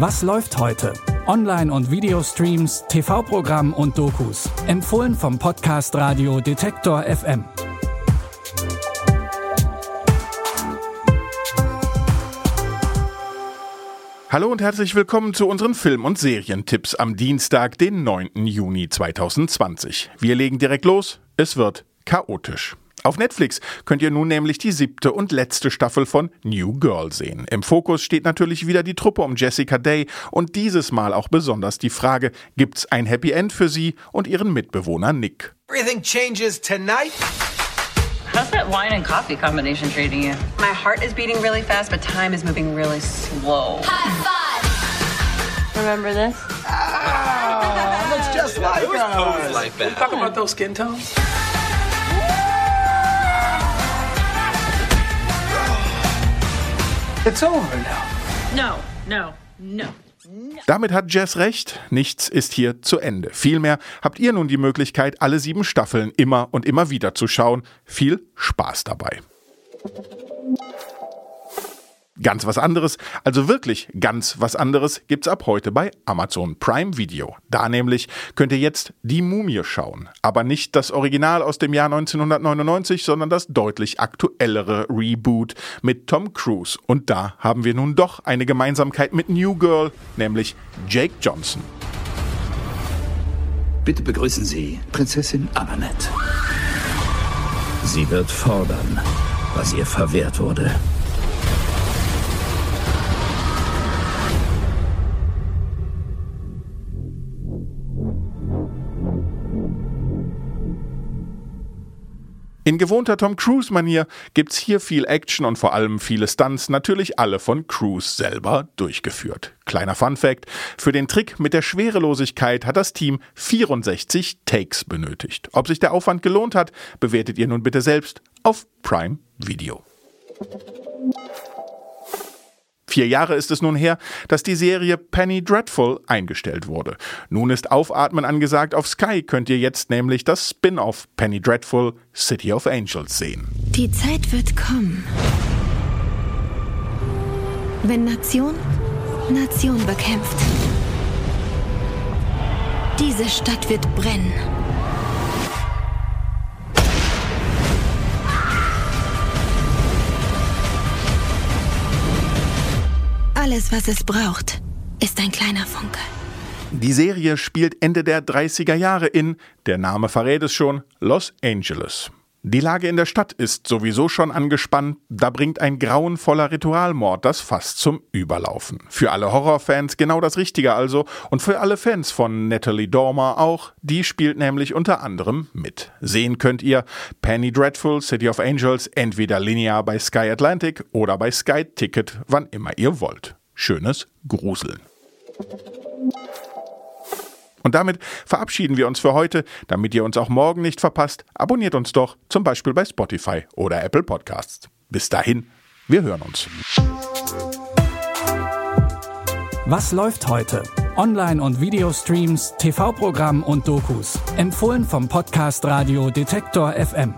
Was läuft heute? Online- und Videostreams, TV-Programm und Dokus. Empfohlen vom Podcast Radio Detektor FM. Hallo und herzlich willkommen zu unseren Film- und Serientipps am Dienstag, den 9. Juni 2020. Wir legen direkt los. Es wird chaotisch. Auf Netflix könnt ihr nun nämlich die siebte und letzte Staffel von New Girl sehen. Im Fokus steht natürlich wieder die Truppe um Jessica Day und dieses Mal auch besonders die Frage, gibt's ein Happy End für sie und ihren Mitbewohner Nick? Everything changes tonight. How's that wine and coffee combination treating you? My heart is beating really fast, but time is moving really slow. Remember this? Looks just like us. like that. Talk about those skin tones. It's over now. No, no, no. Damit hat Jess recht, nichts ist hier zu Ende. Vielmehr habt ihr nun die Möglichkeit, alle sieben Staffeln immer und immer wieder zu schauen. Viel Spaß dabei. Ganz was anderes, also wirklich ganz was anderes, gibt's ab heute bei Amazon Prime Video. Da nämlich könnt ihr jetzt Die Mumie schauen. Aber nicht das Original aus dem Jahr 1999, sondern das deutlich aktuellere Reboot mit Tom Cruise. Und da haben wir nun doch eine Gemeinsamkeit mit New Girl, nämlich Jake Johnson. Bitte begrüßen Sie Prinzessin Amanet. Sie wird fordern, was ihr verwehrt wurde. In gewohnter Tom Cruise-Manier gibt's hier viel Action und vor allem viele Stunts, natürlich alle von Cruise selber durchgeführt. Kleiner Fun-Fact: Für den Trick mit der Schwerelosigkeit hat das Team 64 Takes benötigt. Ob sich der Aufwand gelohnt hat, bewertet ihr nun bitte selbst auf Prime Video. Vier Jahre ist es nun her, dass die Serie Penny Dreadful eingestellt wurde. Nun ist Aufatmen angesagt. Auf Sky könnt ihr jetzt nämlich das Spin-off Penny Dreadful City of Angels sehen. Die Zeit wird kommen. Wenn Nation Nation bekämpft. Diese Stadt wird brennen. Alles, was es braucht, ist ein kleiner Funke. Die Serie spielt Ende der 30er Jahre in, der Name verrät es schon, Los Angeles. Die Lage in der Stadt ist sowieso schon angespannt, da bringt ein grauenvoller Ritualmord das Fass zum Überlaufen. Für alle Horrorfans genau das Richtige also und für alle Fans von Natalie Dormer auch, die spielt nämlich unter anderem mit. Sehen könnt ihr Penny Dreadful, City of Angels entweder linear bei Sky Atlantic oder bei Sky Ticket, wann immer ihr wollt. Schönes Gruseln. Und damit verabschieden wir uns für heute. Damit ihr uns auch morgen nicht verpasst, abonniert uns doch zum Beispiel bei Spotify oder Apple Podcasts. Bis dahin, wir hören uns. Was läuft heute? Online- und Videostreams, TV-Programm und Dokus. Empfohlen vom Podcast Radio Detektor FM.